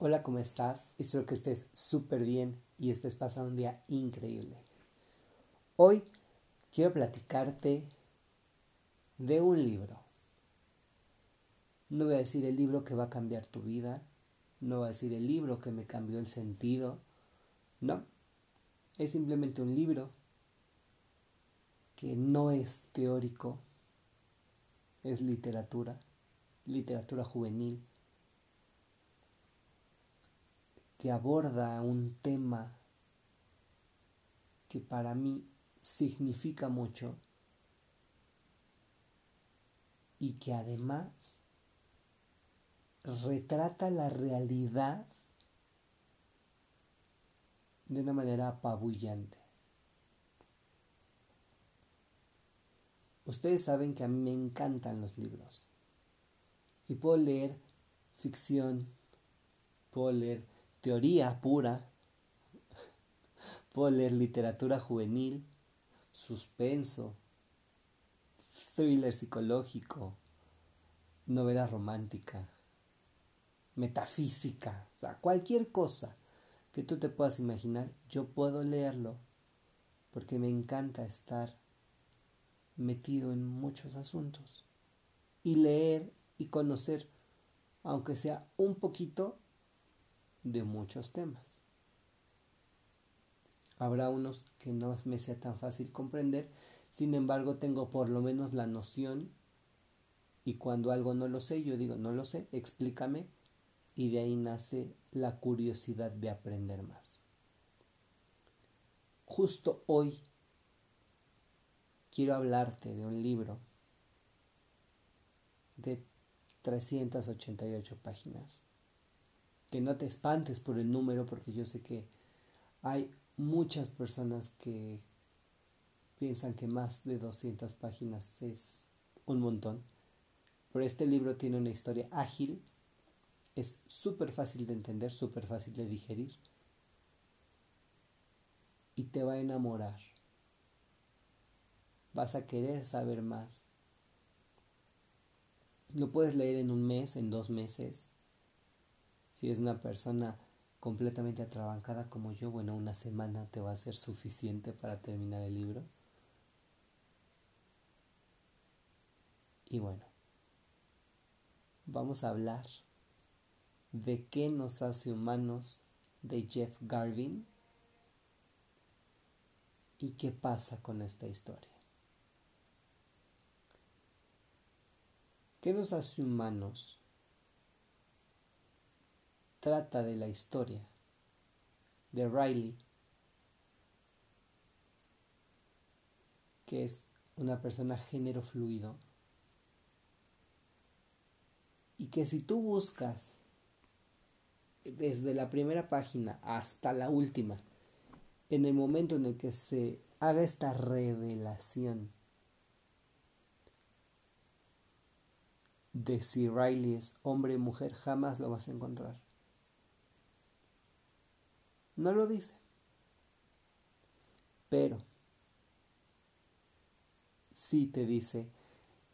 Hola, ¿cómo estás? Espero que estés súper bien y estés pasando un día increíble. Hoy quiero platicarte de un libro. No voy a decir el libro que va a cambiar tu vida, no voy a decir el libro que me cambió el sentido, no, es simplemente un libro que no es teórico, es literatura, literatura juvenil que aborda un tema que para mí significa mucho y que además retrata la realidad de una manera apabullante. Ustedes saben que a mí me encantan los libros y puedo leer ficción, puedo leer teoría pura. Puedo leer literatura juvenil, suspenso, thriller psicológico, novela romántica, metafísica, o sea, cualquier cosa que tú te puedas imaginar, yo puedo leerlo porque me encanta estar metido en muchos asuntos y leer y conocer, aunque sea un poquito, de muchos temas. Habrá unos que no me sea tan fácil comprender, sin embargo tengo por lo menos la noción y cuando algo no lo sé, yo digo, no lo sé, explícame y de ahí nace la curiosidad de aprender más. Justo hoy quiero hablarte de un libro de 388 páginas que no te espantes por el número porque yo sé que hay muchas personas que piensan que más de 200 páginas es un montón. Pero este libro tiene una historia ágil, es súper fácil de entender, súper fácil de digerir y te va a enamorar. Vas a querer saber más. Lo puedes leer en un mes, en dos meses, si es una persona completamente atrabancada como yo, bueno, una semana te va a ser suficiente para terminar el libro. Y bueno, vamos a hablar de qué nos hace humanos de Jeff Garvin y qué pasa con esta historia. ¿Qué nos hace humanos? Trata de la historia de Riley, que es una persona género fluido, y que si tú buscas desde la primera página hasta la última, en el momento en el que se haga esta revelación de si Riley es hombre o mujer, jamás lo vas a encontrar. No lo dice. Pero sí te dice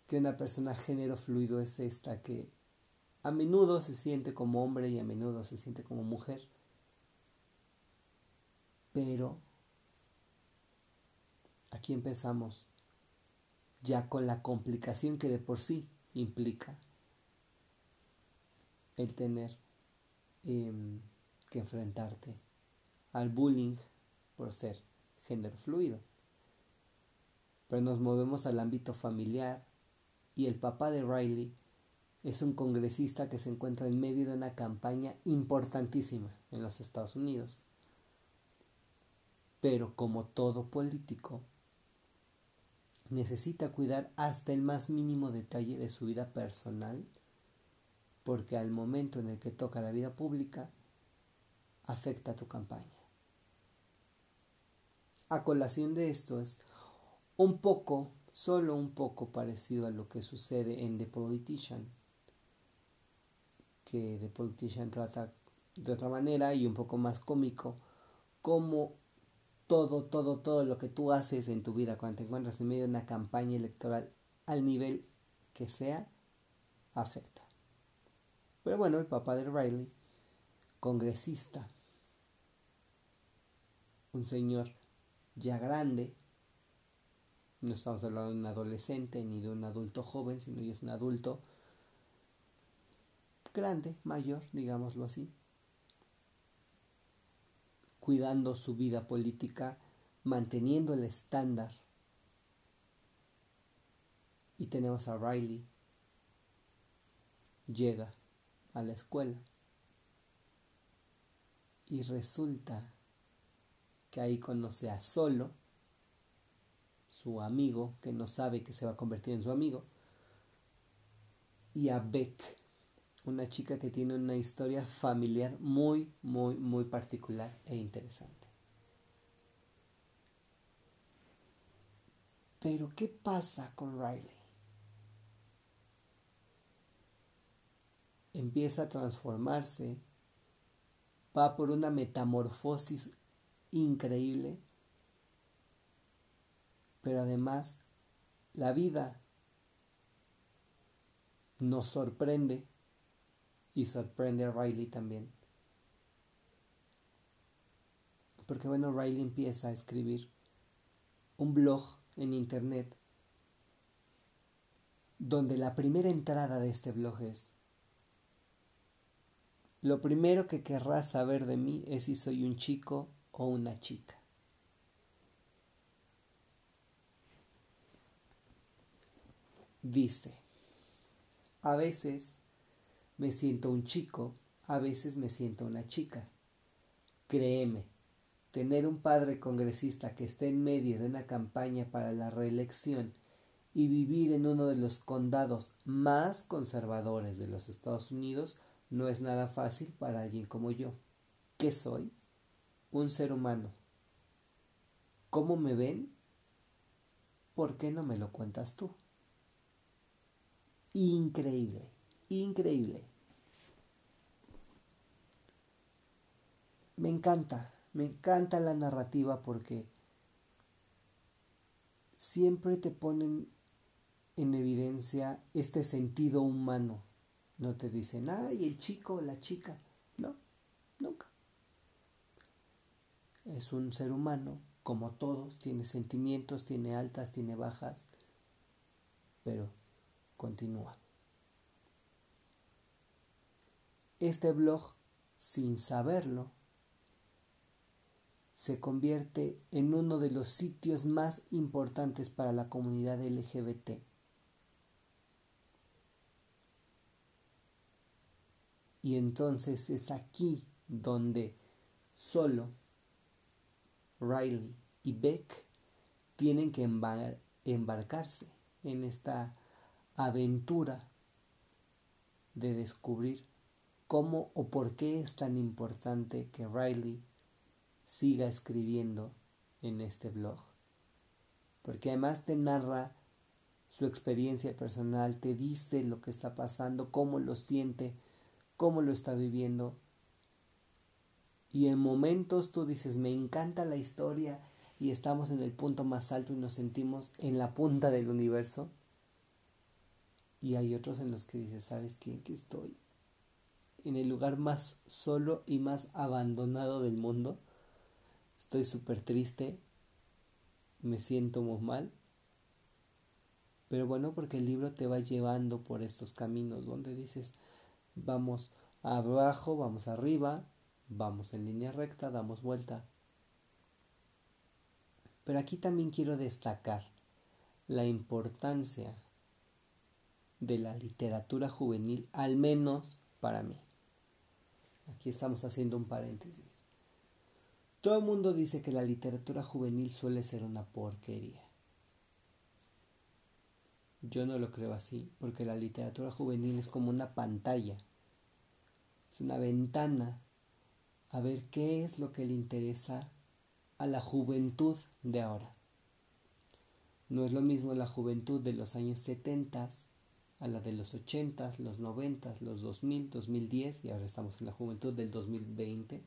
que una persona género fluido es esta que a menudo se siente como hombre y a menudo se siente como mujer. Pero aquí empezamos ya con la complicación que de por sí implica el tener em, que enfrentarte al bullying por ser género fluido. Pero nos movemos al ámbito familiar y el papá de Riley es un congresista que se encuentra en medio de una campaña importantísima en los Estados Unidos. Pero como todo político, necesita cuidar hasta el más mínimo detalle de su vida personal, porque al momento en el que toca la vida pública, afecta a tu campaña a colación de esto es un poco, solo un poco parecido a lo que sucede en The Politician, que The Politician trata de otra manera y un poco más cómico, como todo, todo, todo lo que tú haces en tu vida cuando te encuentras en medio de una campaña electoral al nivel que sea, afecta. Pero bueno, el papá de Riley congresista, un señor ya grande, no estamos hablando de un adolescente ni de un adulto joven, sino ya es un adulto grande, mayor, digámoslo así, cuidando su vida política, manteniendo el estándar. Y tenemos a Riley, llega a la escuela. Y resulta que ahí conoce a Solo, su amigo, que no sabe que se va a convertir en su amigo, y a Beck, una chica que tiene una historia familiar muy, muy, muy particular e interesante. Pero, ¿qué pasa con Riley? Empieza a transformarse, va por una metamorfosis increíble, pero además la vida nos sorprende y sorprende a Riley también. Porque bueno, Riley empieza a escribir un blog en internet donde la primera entrada de este blog es lo primero que querrás saber de mí es si soy un chico o una chica. Dice, a veces me siento un chico, a veces me siento una chica. Créeme, tener un padre congresista que esté en medio de una campaña para la reelección y vivir en uno de los condados más conservadores de los Estados Unidos no es nada fácil para alguien como yo. ¿Qué soy? Un ser humano. ¿Cómo me ven? ¿Por qué no me lo cuentas tú? Increíble increíble. Me encanta, me encanta la narrativa porque siempre te ponen en evidencia este sentido humano. No te dicen, ay, el chico o la chica. No, nunca. Es un ser humano, como todos, tiene sentimientos, tiene altas, tiene bajas, pero continúa. Este blog, sin saberlo, se convierte en uno de los sitios más importantes para la comunidad LGBT. Y entonces es aquí donde solo Riley y Beck tienen que embarcarse en esta aventura de descubrir cómo o por qué es tan importante que Riley siga escribiendo en este blog. Porque además te narra su experiencia personal, te dice lo que está pasando, cómo lo siente, cómo lo está viviendo. Y en momentos tú dices, me encanta la historia y estamos en el punto más alto y nos sentimos en la punta del universo. Y hay otros en los que dices, ¿sabes qué? Que estoy en el lugar más solo y más abandonado del mundo. Estoy súper triste, me siento muy mal. Pero bueno, porque el libro te va llevando por estos caminos donde dices, vamos abajo, vamos arriba, vamos en línea recta, damos vuelta. Pero aquí también quiero destacar la importancia de la literatura juvenil, al menos para mí. Aquí estamos haciendo un paréntesis. Todo el mundo dice que la literatura juvenil suele ser una porquería. Yo no lo creo así, porque la literatura juvenil es como una pantalla, es una ventana a ver qué es lo que le interesa a la juventud de ahora. No es lo mismo la juventud de los años 70 a la de los 80, los 90, los 2000, 2010 y ahora estamos en la juventud del 2020,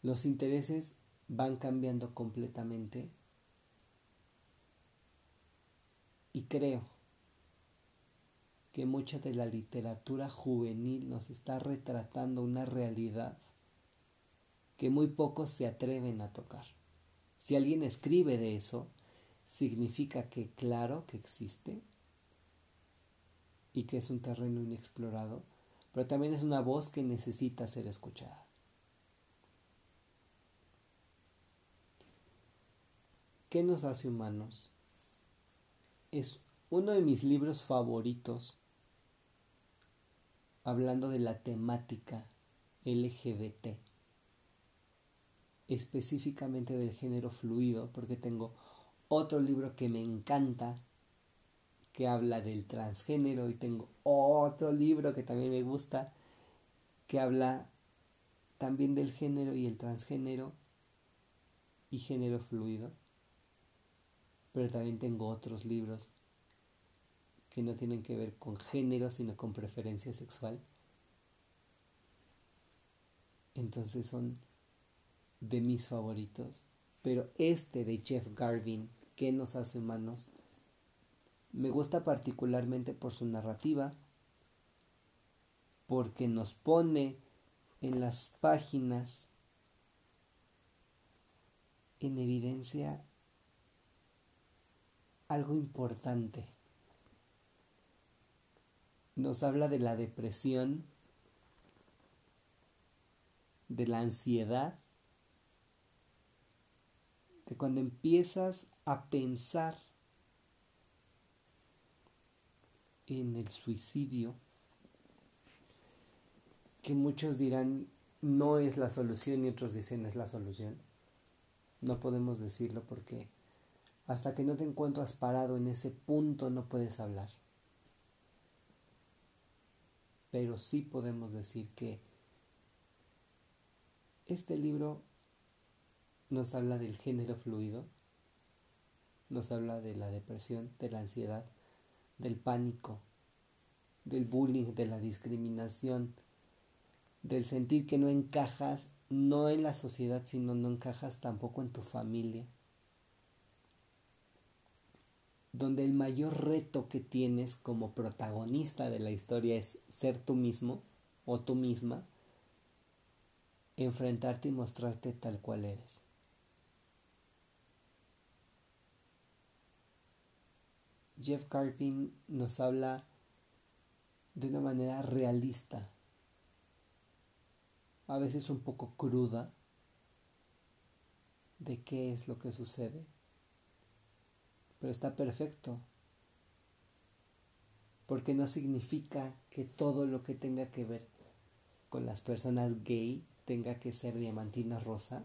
los intereses van cambiando completamente y creo que mucha de la literatura juvenil nos está retratando una realidad que muy pocos se atreven a tocar. Si alguien escribe de eso, significa que claro que existe y que es un terreno inexplorado, pero también es una voz que necesita ser escuchada. ¿Qué nos hace humanos? Es uno de mis libros favoritos hablando de la temática LGBT, específicamente del género fluido, porque tengo otro libro que me encanta que habla del transgénero y tengo otro libro que también me gusta que habla también del género y el transgénero y género fluido. Pero también tengo otros libros que no tienen que ver con género, sino con preferencia sexual. Entonces son de mis favoritos. Pero este de Jeff Garvin, ¿qué nos hace humanos? Me gusta particularmente por su narrativa, porque nos pone en las páginas en evidencia algo importante. Nos habla de la depresión, de la ansiedad, de cuando empiezas a pensar en el suicidio, que muchos dirán no es la solución y otros dicen es la solución. No podemos decirlo porque hasta que no te encuentras parado en ese punto no puedes hablar. Pero sí podemos decir que este libro nos habla del género fluido, nos habla de la depresión, de la ansiedad, del pánico, del bullying, de la discriminación, del sentir que no encajas no en la sociedad, sino no encajas tampoco en tu familia. Donde el mayor reto que tienes como protagonista de la historia es ser tú mismo o tú misma, enfrentarte y mostrarte tal cual eres. Jeff Carpin nos habla de una manera realista, a veces un poco cruda, de qué es lo que sucede. Pero está perfecto, porque no significa que todo lo que tenga que ver con las personas gay tenga que ser diamantina rosa,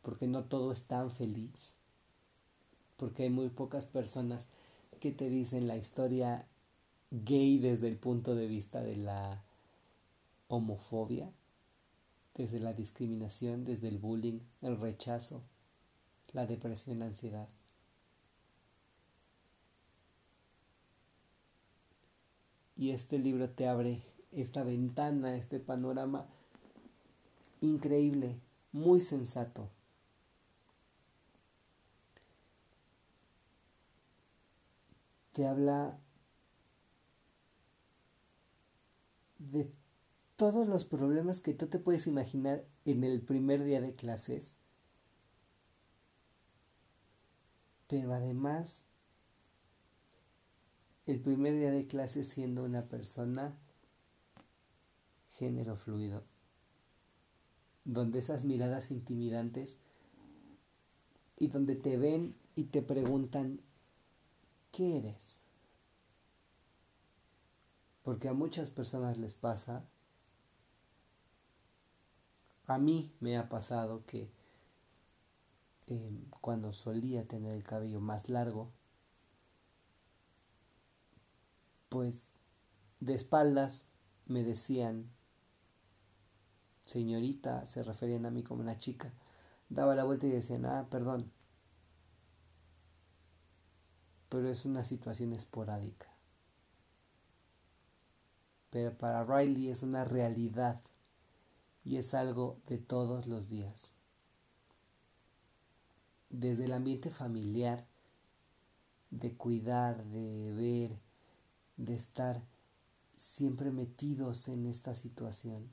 porque no todo es tan feliz. Porque hay muy pocas personas que te dicen la historia gay desde el punto de vista de la homofobia, desde la discriminación, desde el bullying, el rechazo, la depresión, la ansiedad. Y este libro te abre esta ventana, este panorama increíble, muy sensato. te habla de todos los problemas que tú te puedes imaginar en el primer día de clases. Pero además, el primer día de clases siendo una persona género fluido, donde esas miradas intimidantes y donde te ven y te preguntan, ¿qué eres? Porque a muchas personas les pasa, a mí me ha pasado que em, cuando solía tener el cabello más largo, pues de espaldas me decían, señorita, se referían a mí como una chica, daba la vuelta y decían, ah, perdón, pero es una situación esporádica. Pero para Riley es una realidad y es algo de todos los días. Desde el ambiente familiar, de cuidar, de ver, de estar siempre metidos en esta situación.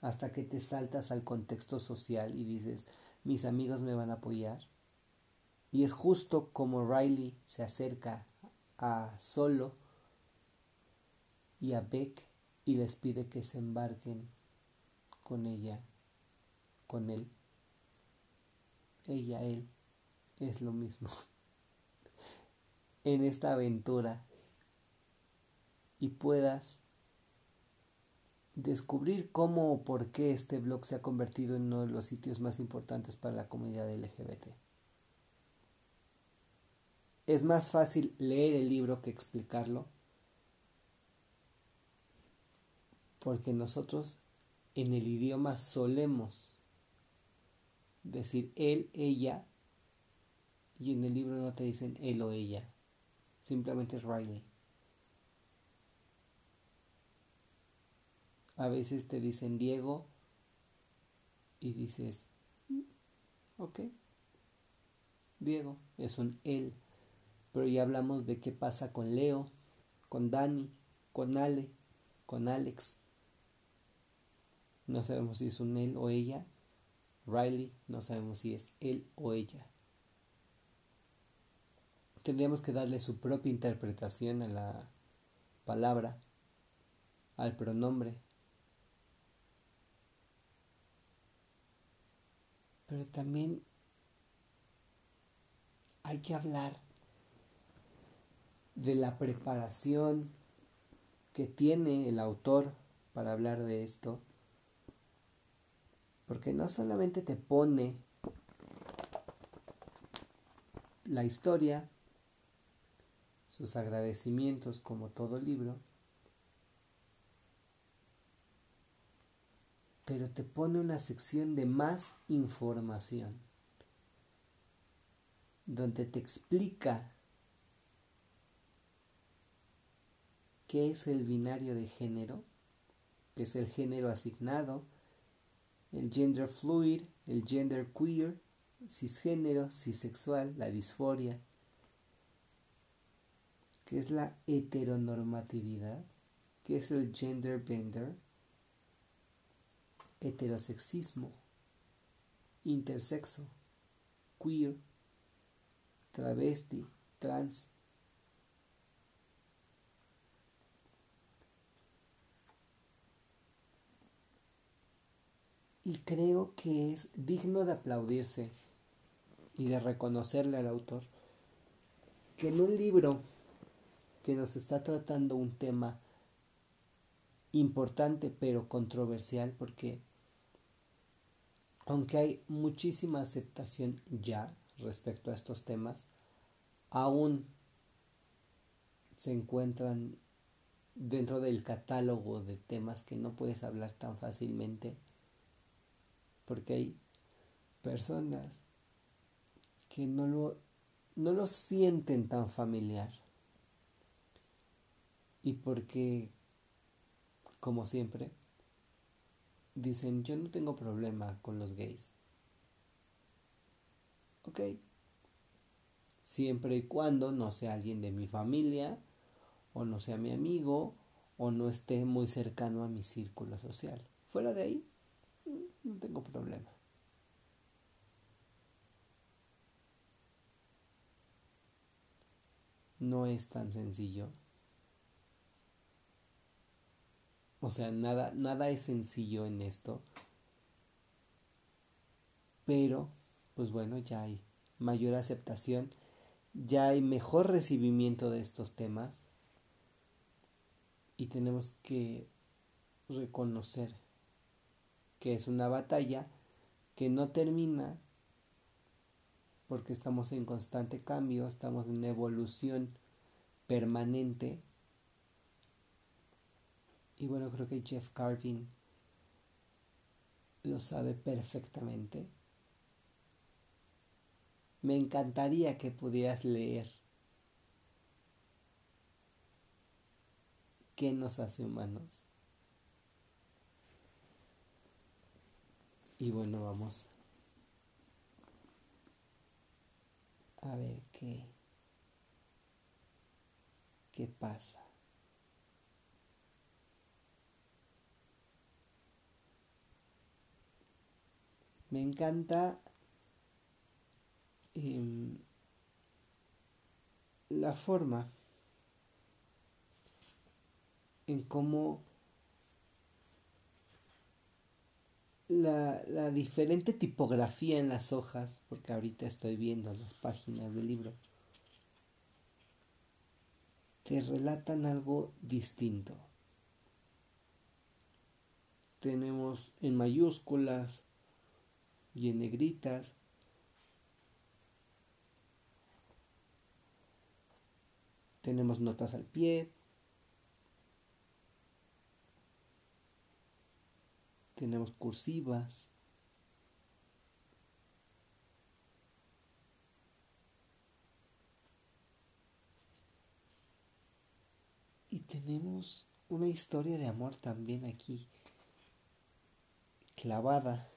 Hasta que te saltas al contexto social y dices, mis amigos me van a apoyar. Y es justo como Riley se acerca a Solo y a Beck y les pide que se embarquen con ella, con él. Ella, él, es lo mismo. en esta aventura y puedas descubrir cómo o por qué este blog se ha convertido en uno de los sitios más importantes para la comunidad LGBT. Es más fácil leer el libro que explicarlo porque nosotros en el idioma solemos decir él, ella, y en el libro no te dicen él o ella, simplemente es Riley. A veces te dicen Diego y dices, mm, ok, Diego, es un él. Pero ya hablamos de qué pasa con Leo, con Dani, con Ale, con Alex. No sabemos si es un él o ella. Riley, no sabemos si es él o ella. Tendríamos que darle su propia interpretación a la palabra, al pronombre. Pero también hay que hablar de la preparación que tiene el autor para hablar de esto porque no solamente te pone la historia, sus agradecimientos como todo libro, pero te pone una sección de más información, donde te explica qué es el binario de género, que es el género asignado, el gender fluid, el gender queer, cisgénero, cisexual, la disforia, que es la heteronormatividad, que es el gender bender, heterosexismo, intersexo, queer, travesti, trans, y creo que es digno de aplaudirse y de reconocerle al autor que en un libro que nos está tratando un tema importante pero controversial porque aunque hay muchísima aceptación ya respecto a estos temas, aún se encuentran dentro del catálogo de temas que no puedes hablar tan fácilmente porque hay personas que no lo, no lo sienten tan familiar. Y porque, como siempre, dicen, yo no tengo problema con los gays. Ok. Siempre y cuando no sea alguien de mi familia, o no sea mi amigo, o no esté muy cercano a mi círculo social. Fuera de ahí, no tengo problema. No es tan sencillo. O sea, nada, nada es sencillo en esto. Pero, pues bueno, ya hay mayor aceptación, ya hay mejor recibimiento de estos temas y tenemos que reconocer que es una batalla que no termina porque estamos en constante cambio, estamos en evolución permanente. Y bueno, creo que Jeff Carvin lo sabe perfectamente. Me encantaría que pudieras leer qué nos hace humanos. Y bueno, vamos a ver qué, qué pasa. Me encanta em, la forma en cómo la, la, diferente tipografía en las hojas, porque ahorita estoy viendo las páginas del libro, te relatan algo distinto. Tenemos en mayúsculas y en negritas. Tenemos notas al pie. Tenemos cursivas. Y tenemos una historia de amor también aquí, clavada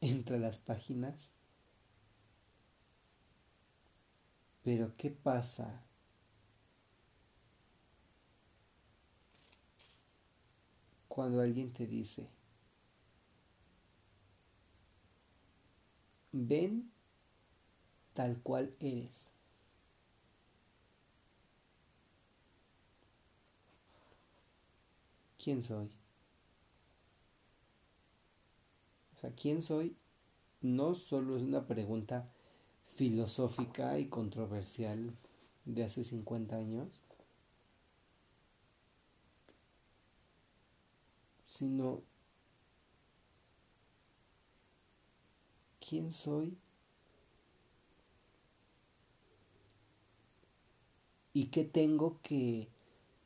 entre las páginas. Pero ¿qué pasa? Cuando alguien te dice, ven tal cual eres. ¿Quién soy? O sea, ¿quién soy? No solo es una pregunta filosófica y controversial de hace 50 años, sino quién soy y qué tengo que,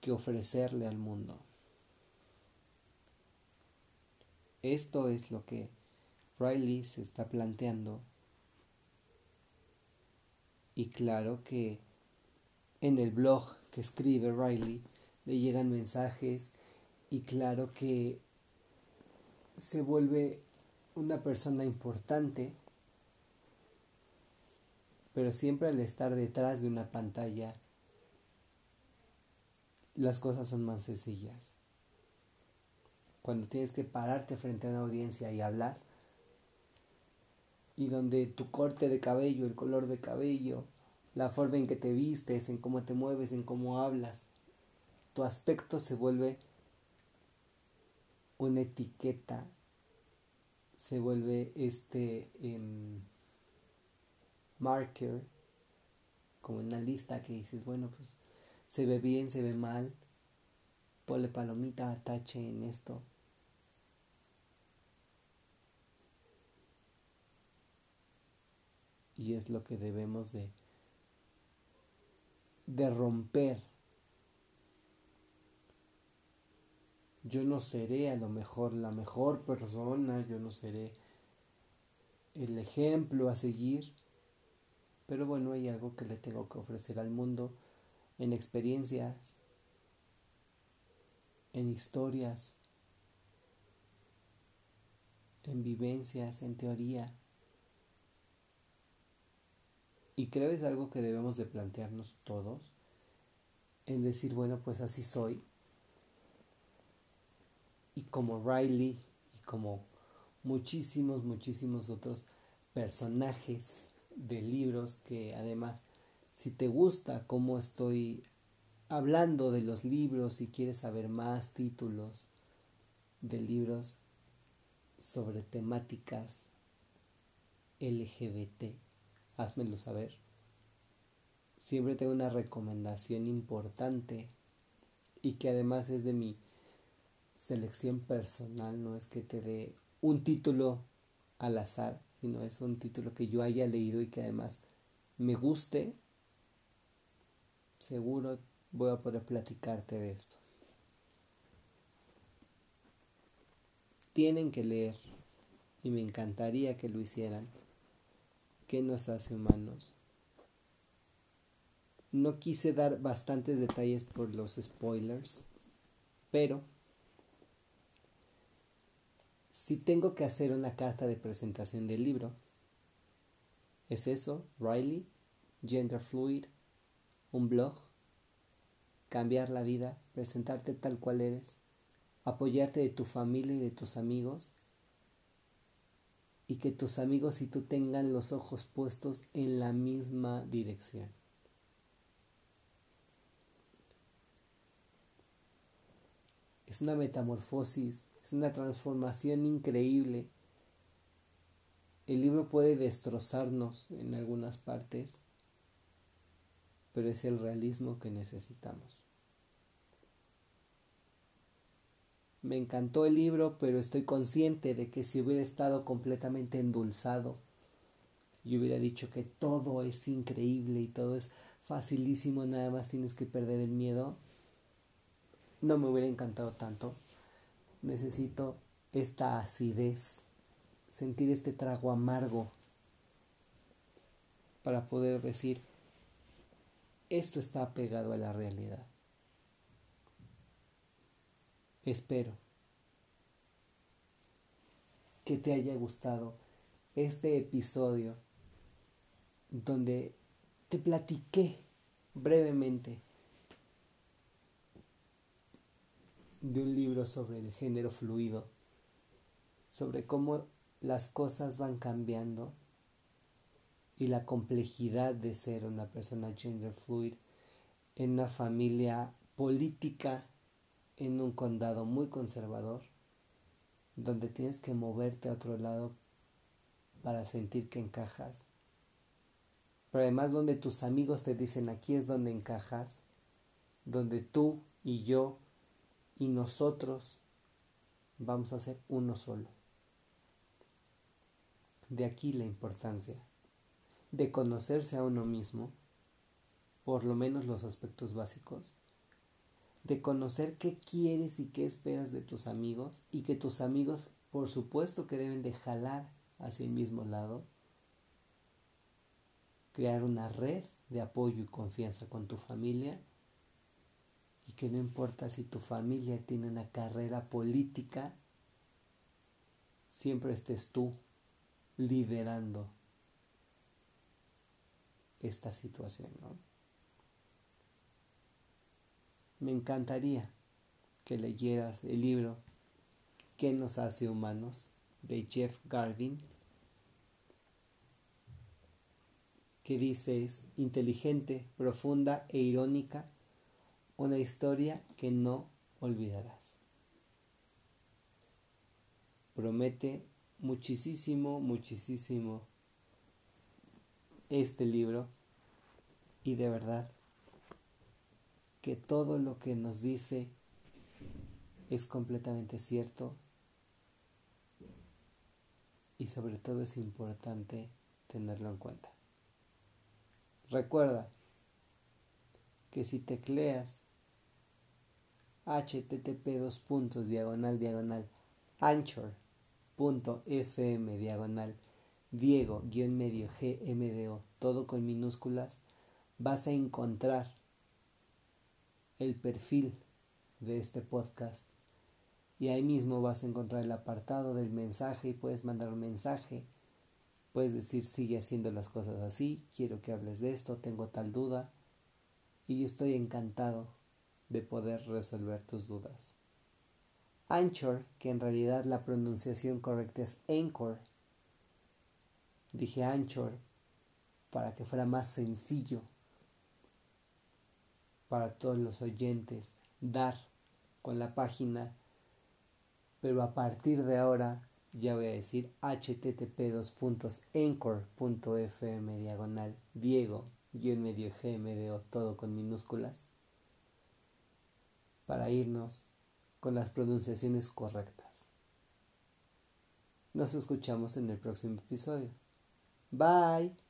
que ofrecerle al mundo. Esto es lo que Riley se está planteando. Y claro que en el blog que escribe Riley le llegan mensajes y claro que se vuelve una persona importante, pero siempre al estar detrás de una pantalla las cosas son más sencillas. Cuando tienes que pararte frente a una audiencia y hablar, y donde tu corte de cabello, el color de cabello, la forma en que te vistes, en cómo te mueves, en cómo hablas, tu aspecto se vuelve una etiqueta, se vuelve este em, marker, como una lista que dices, bueno, pues se ve bien, se ve mal, ponle palomita, tache en esto. y es lo que debemos de, de romper. Yo no seré a lo mejor la mejor persona, yo no seré el ejemplo a seguir, pero bueno, hay algo que le tengo que ofrecer al mundo en experiencias, en historias, en vivencias, en teoría. Y creo es algo que debemos de plantearnos todos, en decir, bueno, pues así soy. Y como Riley y como muchísimos, muchísimos otros personajes de libros que además, si te gusta cómo estoy hablando de los libros y quieres saber más títulos de libros sobre temáticas LGBT, házmelo saber. Siempre tengo una recomendación importante y que además es de mi selección personal, no es que te dé un título al azar, sino es un título que yo haya leído y que además me guste, seguro voy a poder platicarte de esto. Tienen que leer y me encantaría que lo hicieran ¿Qué nos hace humanos? No quise dar bastantes detalles por los spoilers, pero si tengo que hacer una carta de presentación del libro, es eso, Riley, Gender Fluid, un blog cambiar la vida, presentarte tal cual eres, apoyarte de tu familia y de tus amigos y que tus amigos y tú tengan los ojos puestos en la misma dirección. Es una metamorfosis, es una transformación increíble. El libro puede destrozarnos en algunas partes, pero es el realismo que necesitamos. Me encantó el libro, pero estoy consciente de que si hubiera estado completamente endulzado y hubiera dicho que todo es increíble y todo es facilísimo, nada más tienes que perder el miedo, no me hubiera encantado tanto. Necesito esta acidez, sentir este trago amargo para poder decir, esto está pegado a la realidad. Espero que te haya gustado este episodio donde te platiqué brevemente de un libro sobre el género fluido, sobre cómo las cosas van cambiando y la complejidad de ser una persona gender fluid en una familia política en un condado muy conservador, donde tienes que moverte a otro lado para sentir que encajas, pero además donde tus amigos te dicen aquí es donde encajas, donde tú y yo y nosotros vamos a ser uno solo. De aquí la importancia de conocerse a uno mismo, por lo menos los aspectos básicos, de conocer qué quieres y qué esperas de tus amigos y que tus amigos por supuesto que deben de jalar hacia el mismo lado, crear una red de apoyo y confianza con tu familia y que no importa si tu familia tiene una carrera política, siempre estés tú liderando esta situación, ¿no? me encantaría que leyeras el libro ¿Qué nos hace humanos? de Jeff Garvin, que dice es inteligente, profunda e irónica, una historia que no olvidarás. Promete muchísimo, muchísimo este libro y de verdad que todo lo que nos dice es completamente cierto y sobre todo es importante tenerlo en cuenta. Recuerda que si tecleas http dos puntos diagonal diagonal anchor.fm diagonal diego guion medio gmdo todo con minúsculas vas a encontrar el perfil de este podcast y ahí mismo vas a encontrar el apartado del mensaje y puedes mandar un mensaje. Puedes decir sigue haciendo las cosas así, quiero que hables de esto, tengo tal duda y estoy encantado de poder resolver tus dudas. Anchor, que en realidad la pronunciación correcta es Anchor. Dije Anchor para que fuera más sencillo para todos los oyentes dar con la página, pero a partir de ahora ya voy a decir http fm diagonal Diego y en medio GMDO todo con minúsculas para irnos con las pronunciaciones correctas. Nos escuchamos en el próximo episodio. Bye.